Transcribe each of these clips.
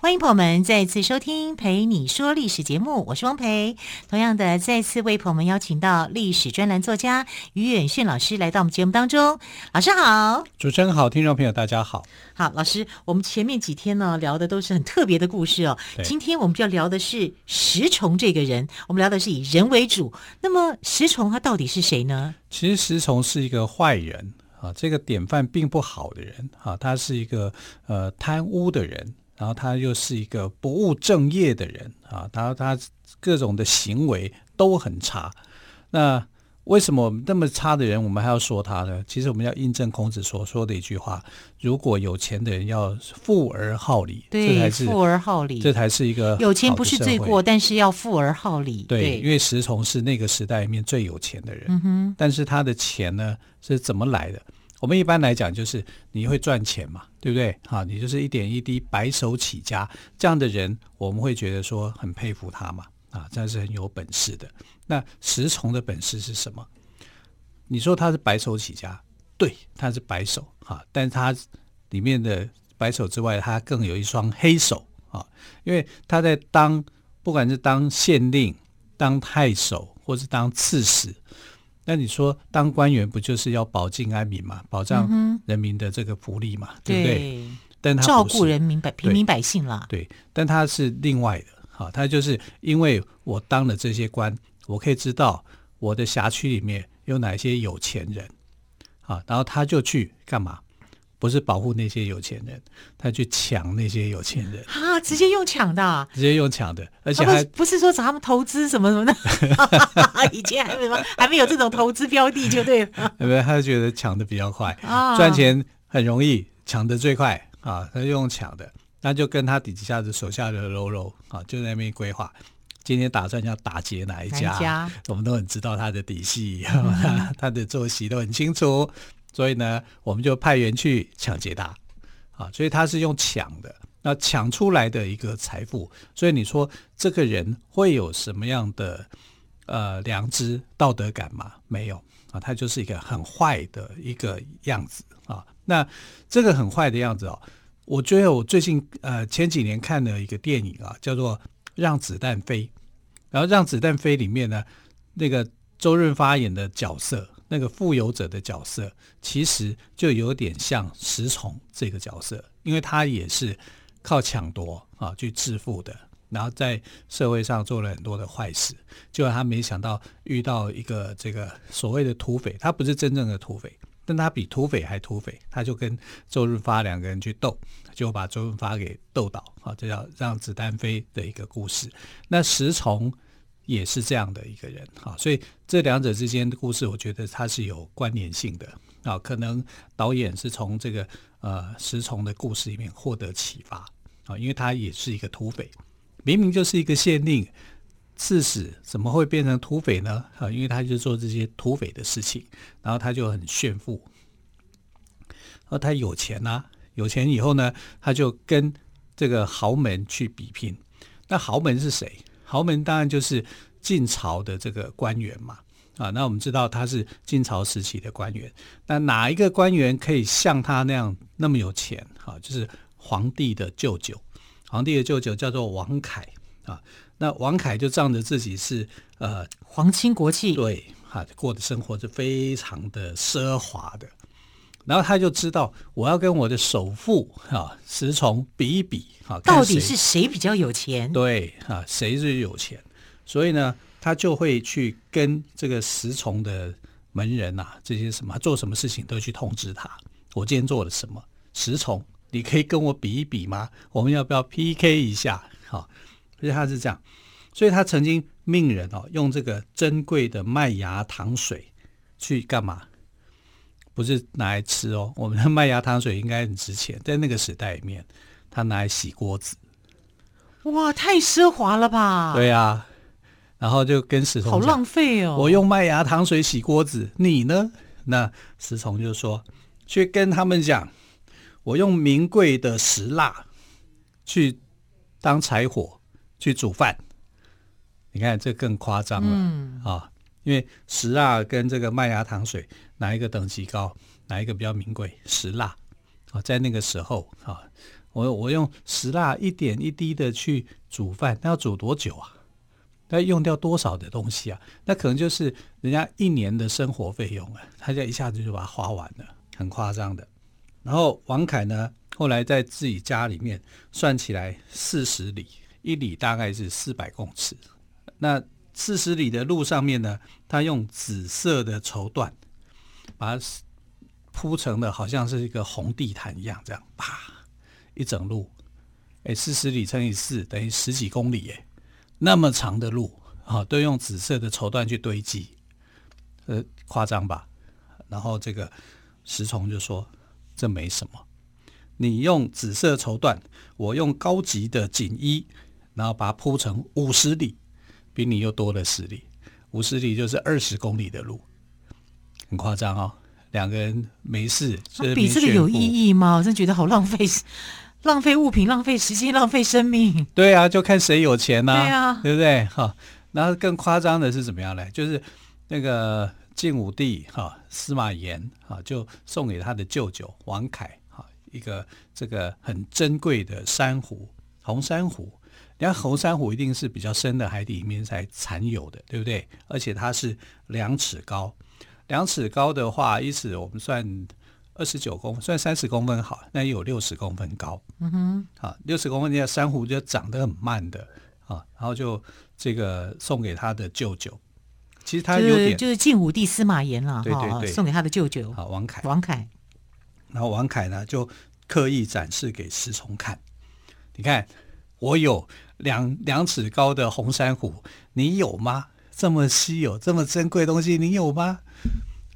欢迎朋友们再次收听《陪你说历史》节目，我是汪培。同样的，再次为朋友们邀请到历史专栏作家于远炫老师来到我们节目当中。老师好，主持人好，听众朋友大家好。好，老师，我们前面几天呢聊的都是很特别的故事哦。今天我们就要聊的是石崇这个人，我们聊的是以人为主。那么石崇他到底是谁呢？其实石崇是一个坏人啊，这个典范并不好的人啊，他是一个呃贪污的人。然后他又是一个不务正业的人啊，他他各种的行为都很差。那为什么我们那么差的人，我们还要说他呢？其实我们要印证孔子所说的一句话：如果有钱的人要富而好礼，对，这才是富而好礼，这才是一个有钱不是罪过，但是要富而好礼。对，对，因为石崇是那个时代里面最有钱的人，嗯哼，但是他的钱呢是怎么来的？我们一般来讲，就是你会赚钱嘛，对不对？哈，你就是一点一滴白手起家这样的人，我们会觉得说很佩服他嘛，啊，这样是很有本事的。那石崇的本事是什么？你说他是白手起家，对，他是白手啊，但是他里面的白手之外，他更有一双黑手啊，因为他在当，不管是当县令、当太守，或是当刺史。那你说当官员不就是要保境安民嘛，保障人民的这个福利嘛，嗯、对不对？对，但他照顾人民百平民百姓啦。对，但他是另外的，哈，他就是因为我当了这些官，我可以知道我的辖区里面有哪些有钱人，啊，然后他就去干嘛？不是保护那些有钱人，他去抢那些有钱人啊！直接用抢的、啊，直接用抢的，而且还不，不是说找他们投资什么什么的，以前还没什么，还没有这种投资标的，就对了。因为他就觉得抢的比较快，啊、赚钱很容易，抢的最快啊！他就用抢的，那就跟他底下的手下的喽喽啊，就在那边规划，今天打算要打劫哪一家，家我们都很知道他的底细，他的作息都很清楚。所以呢，我们就派员去抢劫他，啊，所以他是用抢的，那抢出来的一个财富。所以你说这个人会有什么样的呃良知、道德感吗？没有啊，他就是一个很坏的一个样子啊。那这个很坏的样子哦，我觉得我最近呃前几年看了一个电影啊，叫做《让子弹飞》，然后《让子弹飞》里面呢，那个周润发演的角色。那个富有者的角色，其实就有点像石崇这个角色，因为他也是靠抢夺啊去致富的，然后在社会上做了很多的坏事，结果他没想到遇到一个这个所谓的土匪，他不是真正的土匪，但他比土匪还土匪，他就跟周润发两个人去斗，就把周润发给斗倒啊，这叫让子弹飞的一个故事。那石崇。也是这样的一个人啊，所以这两者之间的故事，我觉得它是有关联性的啊。可能导演是从这个呃石崇的故事里面获得启发啊，因为他也是一个土匪，明明就是一个县令、刺史，怎么会变成土匪呢？啊，因为他就做这些土匪的事情，然后他就很炫富，然后他有钱呐、有钱以后呢，他就跟这个豪门去比拼。那豪门是谁？豪门当然就是晋朝的这个官员嘛，啊，那我们知道他是晋朝时期的官员，那哪一个官员可以像他那样那么有钱？啊，就是皇帝的舅舅，皇帝的舅舅叫做王恺啊，那王恺就仗着自己是呃皇亲国戚，对，啊，过的生活是非常的奢华的。然后他就知道，我要跟我的首富啊石崇比一比啊，到底是谁比较有钱？对啊，谁最有钱？所以呢，他就会去跟这个石崇的门人呐、啊，这些什么做什么事情都去通知他。我今天做了什么？石崇，你可以跟我比一比吗？我们要不要 PK 一下？好，所以他是这样，所以他曾经命人哦，用这个珍贵的麦芽糖水去干嘛？不是拿来吃哦，我们的麦芽糖水应该很值钱，在那个时代里面，他拿来洗锅子。哇，太奢华了吧？对啊，然后就跟石崇好浪费哦，我用麦芽糖水洗锅子，你呢？那石崇就说，去跟他们讲，我用名贵的石蜡去当柴火去煮饭。你看这更夸张了，嗯啊，因为石蜡跟这个麦芽糖水哪一个等级高，哪一个比较名贵？石蜡啊，在那个时候啊，我我用石蜡一点一滴的去煮饭，那要煮多久啊？那用掉多少的东西啊？那可能就是人家一年的生活费用啊，他就一下子就把它花完了，很夸张的。然后王凯呢，后来在自己家里面算起来四十里，一里大概是四百公尺。那四十里的路上面呢，他用紫色的绸缎把它铺成的，好像是一个红地毯一样，这样啪一整路，哎，四十里乘以四等于十几公里，哎。那么长的路啊，都用紫色的绸缎去堆积，呃，夸张吧？然后这个石崇就说：“这没什么，你用紫色绸缎，我用高级的锦衣，然后把它铺成五十里，比你又多了十里，五十里就是二十公里的路，很夸张哦。两个人没事，比这个有意义吗？我真觉得好浪费。”浪费物品，浪费时间，浪费生命。对啊，就看谁有钱呐、啊。对啊，对不对？哈，然后更夸张的是怎么样呢？就是那个晋武帝哈司马炎哈，就送给他的舅舅王恺哈一个这个很珍贵的珊瑚，红珊瑚。你看红珊瑚一定是比较深的海底里面才产有的，对不对？而且它是两尺高，两尺高的话，一尺我们算。二十九公分，算三十公分好，那也有六十公分高。嗯哼，好，六十公分，那珊瑚就长得很慢的啊，然后就这个送给他的舅舅。其实他有点就是晋武帝司马炎了，对对对，送给他的舅舅。好，王凯，王凯。然后王凯呢，就刻意展示给石崇看。你看，我有两两尺高的红珊瑚，你有吗？这么稀有、这么珍贵的东西，你有吗？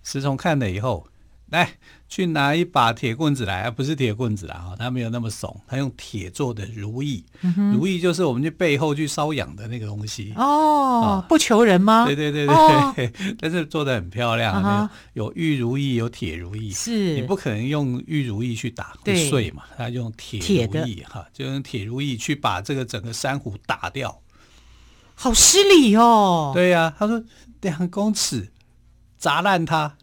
石崇看了以后。来，去拿一把铁棍子来，不是铁棍子啦，哈，他没有那么怂，他用铁做的如意，嗯、如意就是我们去背后去搔痒的那个东西。哦、啊，不求人吗？对对对对，哦、但是做的很漂亮，啊、有有玉如意，有铁如意，是。你不可能用玉如意去打会碎嘛，他用铁如意哈，就用铁如意去把这个整个珊瑚打掉，好失礼哦。对呀、啊，他说两公尺砸烂它。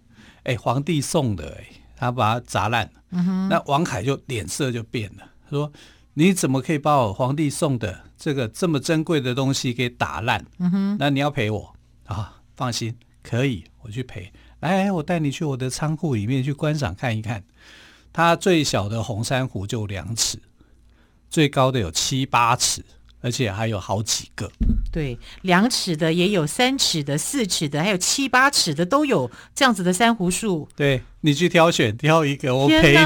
哎，皇帝送的哎，他把它砸烂。嗯哼，那王凯就脸色就变了，说：“你怎么可以把我皇帝送的这个这么珍贵的东西给打烂？那你要赔我啊？放心，可以，我去赔。来，我带你去我的仓库里面去观赏看一看。它最小的红珊瑚就两尺，最高的有七八尺。”而且还有好几个，对，两尺的也有，三尺的、四尺的，还有七八尺的都有这样子的珊瑚树。对，你去挑选，挑一个，我陪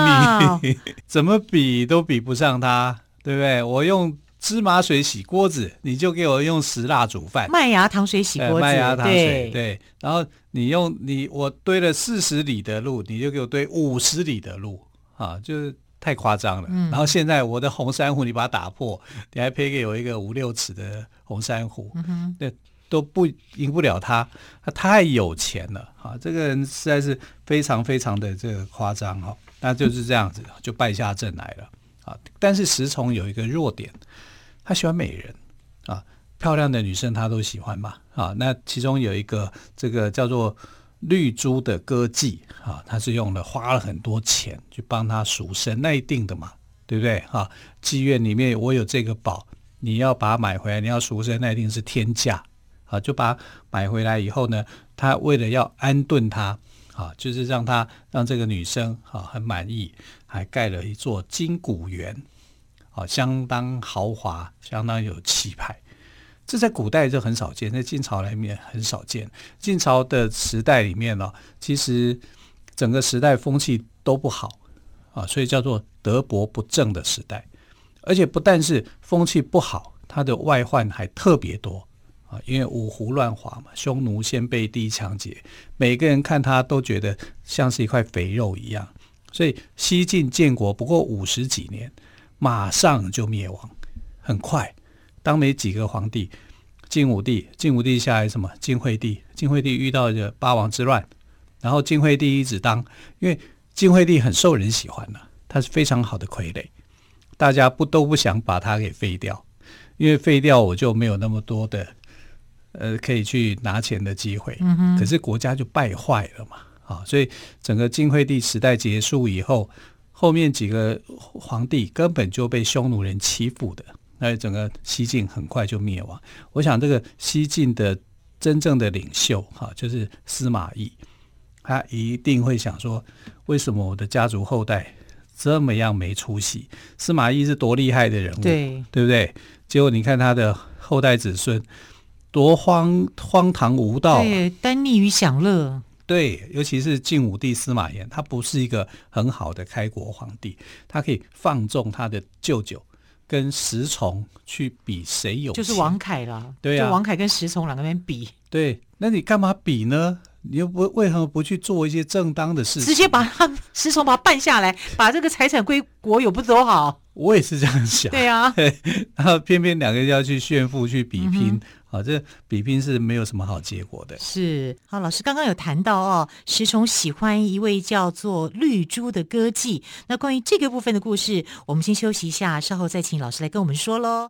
你，怎么比都比不上它，对不对？我用芝麻水洗锅子，你就给我用石蜡煮饭；麦芽糖水洗锅子，麦芽糖水，对，对。然后你用你我堆了四十里的路，你就给我堆五十里的路，啊，就是。太夸张了，然后现在我的红珊瑚你把它打破，你还赔给我一个五六尺的红珊瑚，那都不赢不了他，他太有钱了啊！这个人实在是非常非常的这个夸张哈，那就是这样子就败下阵来了啊！但是石崇有一个弱点，他喜欢美人啊，漂亮的女生他都喜欢嘛啊！那其中有一个这个叫做。绿珠的歌妓啊，他是用了花了很多钱去帮他赎身，那一定的嘛，对不对啊？妓院里面我有这个宝，你要把它买回来，你要赎身，那一定是天价啊！就把买回来以后呢，他为了要安顿他啊，就是让他让这个女生啊很满意，还盖了一座金谷园，啊，相当豪华，相当有气派。这在古代就很少见，在晋朝里面很少见。晋朝的时代里面呢，其实整个时代风气都不好啊，所以叫做德薄不正的时代。而且不但是风气不好，他的外患还特别多啊，因为五胡乱华嘛，匈奴、先被第一、抢劫，每个人看他都觉得像是一块肥肉一样。所以西晋建国不过五十几年，马上就灭亡，很快。当没几个皇帝，晋武帝，晋武帝下来什么？晋惠帝，晋惠帝遇到这八王之乱，然后晋惠帝一直当，因为晋惠帝很受人喜欢的，他是非常好的傀儡，大家不都不想把它给废掉，因为废掉我就没有那么多的呃可以去拿钱的机会，嗯哼，可是国家就败坏了嘛，啊，所以整个晋惠帝时代结束以后，后面几个皇帝根本就被匈奴人欺负的。那整个西晋很快就灭亡。我想这个西晋的真正的领袖哈，就是司马懿，他一定会想说：为什么我的家族后代这么样没出息？司马懿是多厉害的人物，对对不对？结果你看他的后代子孙多荒荒唐无道，对，耽溺于享乐。对，尤其是晋武帝司马炎，他不是一个很好的开国皇帝，他可以放纵他的舅舅。跟石崇去比谁有，就是王恺了。对啊，就王恺跟石崇两个人比。对，那你干嘛比呢？你又不为何不去做一些正当的事情？直接把他石崇把他办下来，把这个财产归国有不多好？我也是这样想。对啊，然后偏偏两个人要去炫富去比拼。嗯啊，这比拼是没有什么好结果的。是，好，老师刚刚有谈到哦，石崇喜欢一位叫做绿珠的歌妓。那关于这个部分的故事，我们先休息一下，稍后再请老师来跟我们说喽。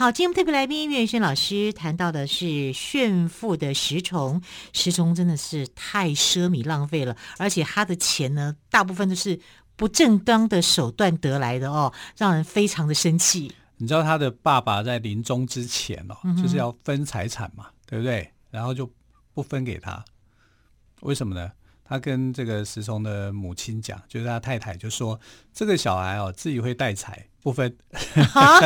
好，今天特别来宾岳轩老师谈到的是炫富的石崇，石崇真的是太奢靡浪费了，而且他的钱呢，大部分都是不正当的手段得来的哦，让人非常的生气。你知道他的爸爸在临终之前哦，就是要分财产嘛，嗯、对不对？然后就不分给他，为什么呢？他跟这个石崇的母亲讲，就是他太太就说，这个小孩哦，自己会带财。不分，啊、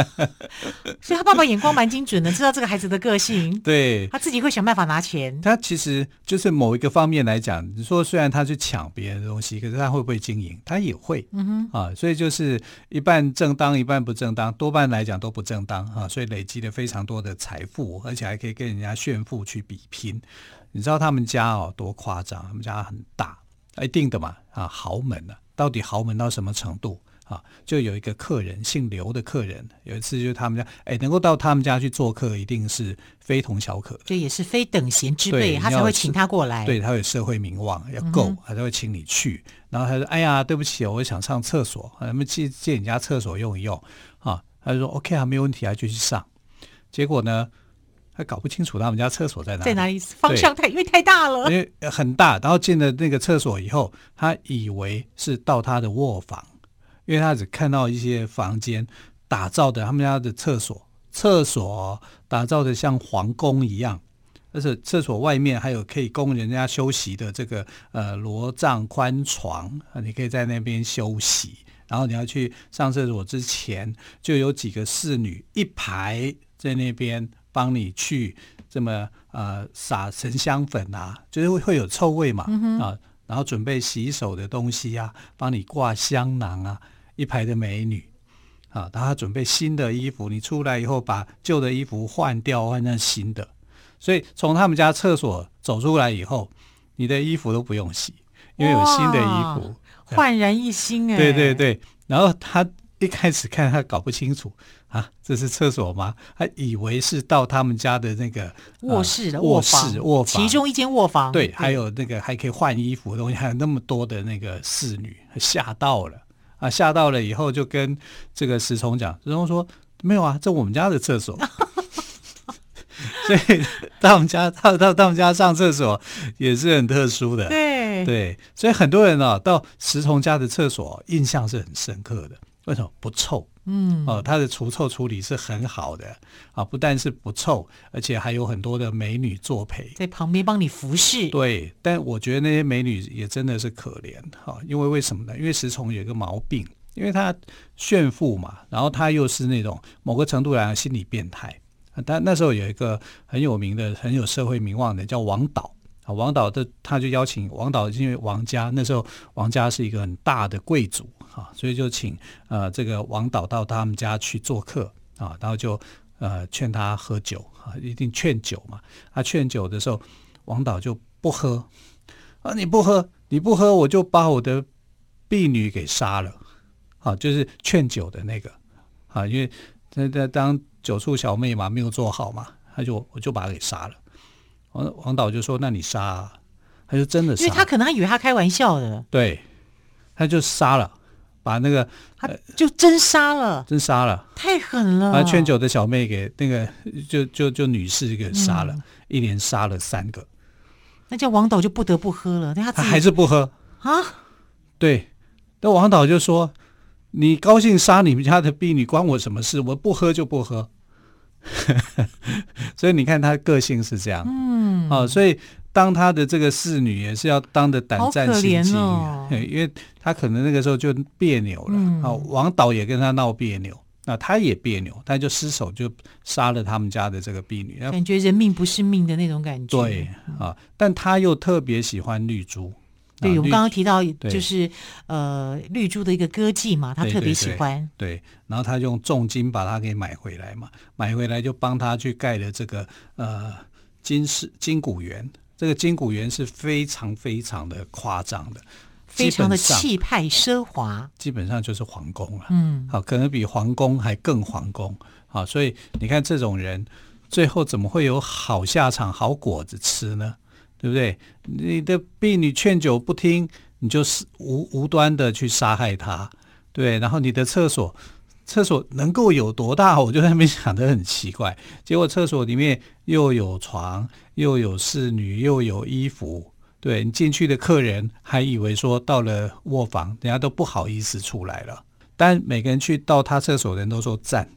所以他爸爸眼光蛮精准的，知道这个孩子的个性，对，他自己会想办法拿钱。他其实就是某一个方面来讲，你说虽然他去抢别人的东西，可是他会不会经营？他也会，嗯哼，啊，所以就是一半正当，一半不正当，多半来讲都不正当啊，所以累积了非常多的财富，而且还可以跟人家炫富去比拼。你知道他们家哦多夸张？他们家很大，一定的嘛，啊，豪门呢、啊？到底豪门到什么程度？啊，就有一个客人，姓刘的客人，有一次就是他们家，哎，能够到他们家去做客，一定是非同小可。这也是非等闲之辈，他才会请他过来。对，他有社会名望要够，嗯、他才会请你去。然后他说：“哎呀，对不起，我想上厕所，咱们借借你家厕所用一用。”啊，他就说：“OK 啊，没有问题啊，就去上。”结果呢，他搞不清楚他们家厕所在哪里，在哪里，方向太因为太大了，因为很大。然后进了那个厕所以后，他以为是到他的卧房。因为他只看到一些房间打造的，他们家的厕所，厕所打造的像皇宫一样，而且厕所外面还有可以供人家休息的这个呃罗帐宽床，你可以在那边休息。然后你要去上厕所之前，就有几个侍女一排在那边帮你去这么呃撒沉香粉啊，就是会会有臭味嘛、嗯、啊，然后准备洗手的东西啊，帮你挂香囊啊。一排的美女，啊，然后准备新的衣服，你出来以后把旧的衣服换掉，换成新的。所以从他们家厕所走出来以后，你的衣服都不用洗，因为有新的衣服，焕然一新哎。对对对，然后他一开始看他搞不清楚啊，这是厕所吗？他以为是到他们家的那个卧室的卧室卧房，其中一间卧房。对，还有那个还可以换衣服的东西，还有那么多的那个侍女，吓到了。啊，吓到了以后就跟这个石崇讲，石崇说没有啊，这我们家的厕所，所以到我们家到到到我们家上厕所也是很特殊的。对，对对，所以很多人啊到石崇家的厕所印象是很深刻的。为什么不臭？嗯，哦，他的除臭处理是很好的啊，不但是不臭，而且还有很多的美女作陪在旁边帮你服侍。对，但我觉得那些美女也真的是可怜哈，因为为什么呢？因为石崇有一个毛病，因为他炫富嘛，然后他又是那种某个程度来讲心理变态。但那时候有一个很有名的、很有社会名望的叫王导啊，王导的他就邀请王导，因为王家那时候王家是一个很大的贵族。啊，所以就请呃这个王导到他们家去做客啊，然后就呃劝他喝酒啊，一定劝酒嘛。他劝酒的时候，王导就不喝啊，你不喝，你不喝，我就把我的婢女给杀了啊，就是劝酒的那个啊，因为那那当酒醋小妹嘛，没有做好嘛，他就我就把他给杀了。王王导就说：“那你杀啊？”他就真的杀，因为他可能还以为他开玩笑的，对，他就杀了。把那个他就真杀了，真杀了，太狠了！把劝酒的小妹给那个就就就女士给杀了，嗯、一连杀了三个。那叫王导就不得不喝了，但他，他还是不喝啊？对，那王导就说：“你高兴杀你们家的婢女，关我什么事？我不喝就不喝。” 所以你看他个性是这样，嗯，哦，所以。当他的这个侍女也是要当的胆战心惊，哦，因为他可能那个时候就别扭了。啊、嗯，王导也跟他闹别扭，那他也别扭，他就失手就杀了他们家的这个婢女，感觉人命不是命的那种感觉。对啊，但他又特别喜欢绿珠。对，我们刚刚提到就是呃绿珠的一个歌妓嘛，他特别喜欢对对。对，然后他用重金把它给买回来嘛，买回来就帮他去盖了这个呃金饰金谷园。这个金谷园是非常非常的夸张的，非常的气派奢华，基本上就是皇宫了。嗯，好，可能比皇宫还更皇宫。好，所以你看这种人，最后怎么会有好下场、好果子吃呢？对不对？你的婢女劝酒不听，你就是无无端的去杀害他，对。然后你的厕所。厕所能够有多大？我就在那边想得很奇怪。结果厕所里面又有床，又有侍女，又有衣服。对，你进去的客人还以为说到了卧房，人家都不好意思出来了。但每个人去到他厕所的人都说赞，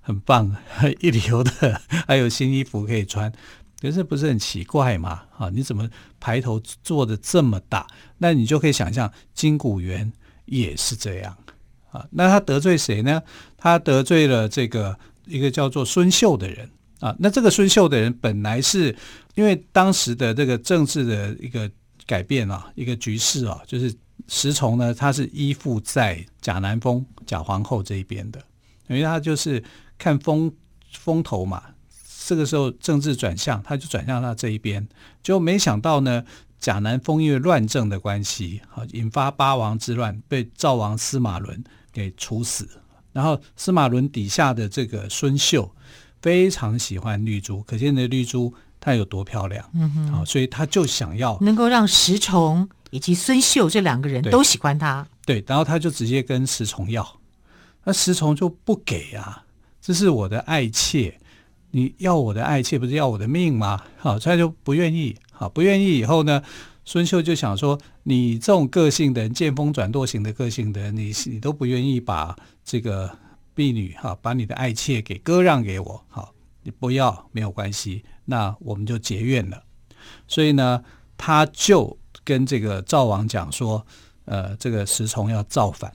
很棒，一流的，还有新衣服可以穿。可是不是很奇怪吗？啊，你怎么排头做的这么大？那你就可以想象金谷园也是这样。那他得罪谁呢？他得罪了这个一个叫做孙秀的人啊。那这个孙秀的人本来是因为当时的这个政治的一个改变啊，一个局势啊，就是石崇呢，他是依附在贾南风贾皇后这一边的，因为他就是看风风头嘛。这个时候政治转向，他就转向他这一边，就没想到呢。贾南风因为乱政的关系，好引发八王之乱，被赵王司马伦给处死。然后司马伦底下的这个孙秀非常喜欢绿珠，可见的绿珠它有多漂亮。嗯哼，好，所以他就想要能够让石崇以及孙秀这两个人都喜欢他。对，然后他就直接跟石崇要，那石崇就不给啊，这是我的爱妾，你要我的爱妾不是要我的命吗？好，所以他就不愿意。好，不愿意以后呢，孙秀就想说：“你这种个性的人，见风转舵型的个性的人，你你都不愿意把这个婢女哈，把你的爱妾给割让给我，好，你不要没有关系，那我们就结怨了。所以呢，他就跟这个赵王讲说，呃，这个石崇要造反，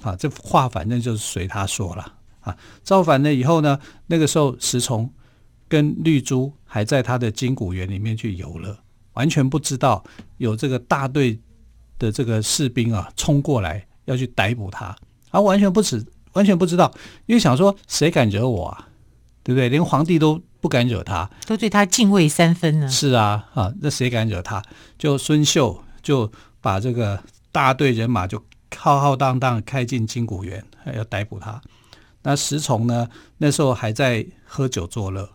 啊，这话反正就是随他说了啊。造反了以后呢，那个时候石崇。跟绿珠还在他的金谷园里面去游乐，完全不知道有这个大队的这个士兵啊冲过来要去逮捕他，他完全不知完全不知道，因为想说谁敢惹我啊，对不对？连皇帝都不敢惹他，都对他敬畏三分呢。是啊，啊，那谁敢惹他？就孙秀就把这个大队人马就浩浩荡荡开进金谷园，要逮捕他。那石崇呢，那时候还在喝酒作乐。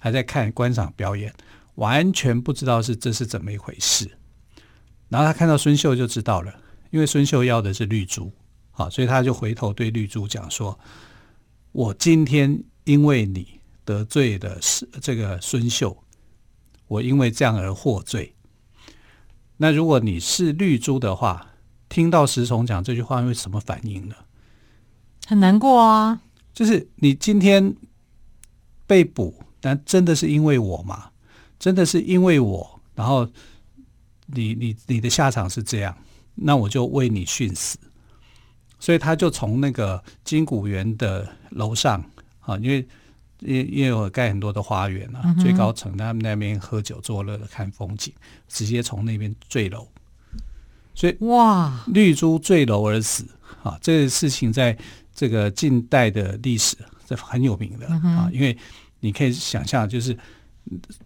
还在看观赏表演，完全不知道是这是怎么一回事。然后他看到孙秀就知道了，因为孙秀要的是绿珠，好，所以他就回头对绿珠讲说：“我今天因为你得罪的是这个孙秀，我因为这样而获罪。那如果你是绿珠的话，听到石崇讲这句话，会什么反应呢？很难过啊！就是你今天被捕，但真的是因为我吗？真的是因为我，然后你你你的下场是这样，那我就为你殉死。所以他就从那个金谷园的楼上啊，因为因因为我盖很多的花园啊，最高层他们那边喝酒作乐的看风景，直接从那边坠楼。所以哇，绿珠坠楼而死啊，这个事情在这个近代的历史这很有名的啊，因为你可以想象，就是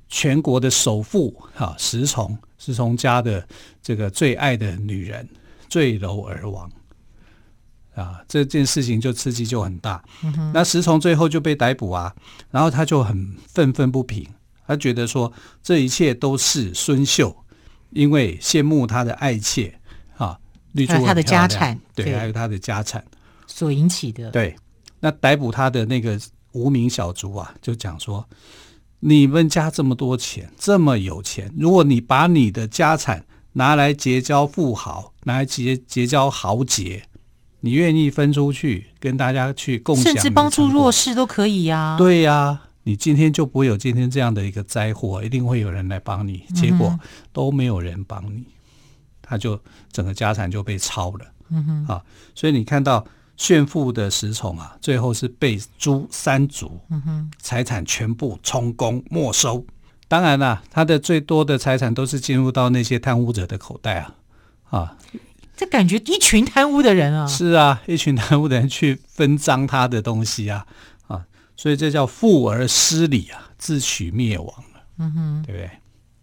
全国的首富哈石崇，石崇家的这个最爱的女人坠楼而亡。啊，这件事情就刺激就很大。嗯、那石崇最后就被逮捕啊，然后他就很愤愤不平，他觉得说这一切都是孙秀因为羡慕他的爱妾啊，绿珠他的家产，对，对还有他的家产所引起的。对，那逮捕他的那个无名小卒啊，就讲说，你们家这么多钱，这么有钱，如果你把你的家产拿来结交富豪，拿来结结交豪杰。你愿意分出去跟大家去共享，甚至帮助弱势都可以呀、啊。对呀、啊，你今天就不会有今天这样的一个灾祸，一定会有人来帮你。结果都没有人帮你，他就整个家产就被抄了。嗯哼，啊，所以你看到炫富的石崇啊，最后是被诛三族，嗯哼，财产全部充公没收。当然啦，他的最多的财产都是进入到那些贪污者的口袋啊，啊。这感觉一群贪污的人啊，是啊，一群贪污的人去分赃他的东西啊，啊，所以这叫富而失礼啊，自取灭亡了，嗯哼，对不对？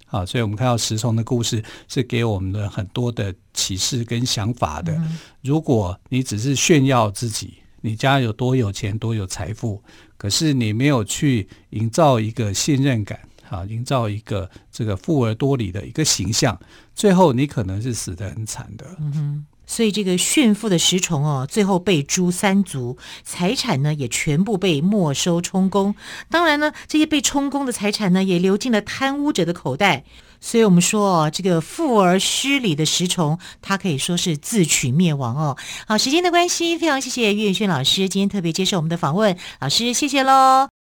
啊，所以我们看到石崇的故事是给我们的很多的启示跟想法的。嗯、如果你只是炫耀自己，你家有多有钱，多有财富，可是你没有去营造一个信任感。啊，营造一个这个富而多礼的一个形象，最后你可能是死得很惨的。嗯哼，所以这个炫富的石崇哦，最后被诛三族，财产呢也全部被没收充公。当然呢，这些被充公的财产呢，也流进了贪污者的口袋。所以我们说哦，这个富而失礼的石崇，他可以说是自取灭亡哦。好，时间的关系，非常谢谢岳轩老师今天特别接受我们的访问，老师谢谢喽。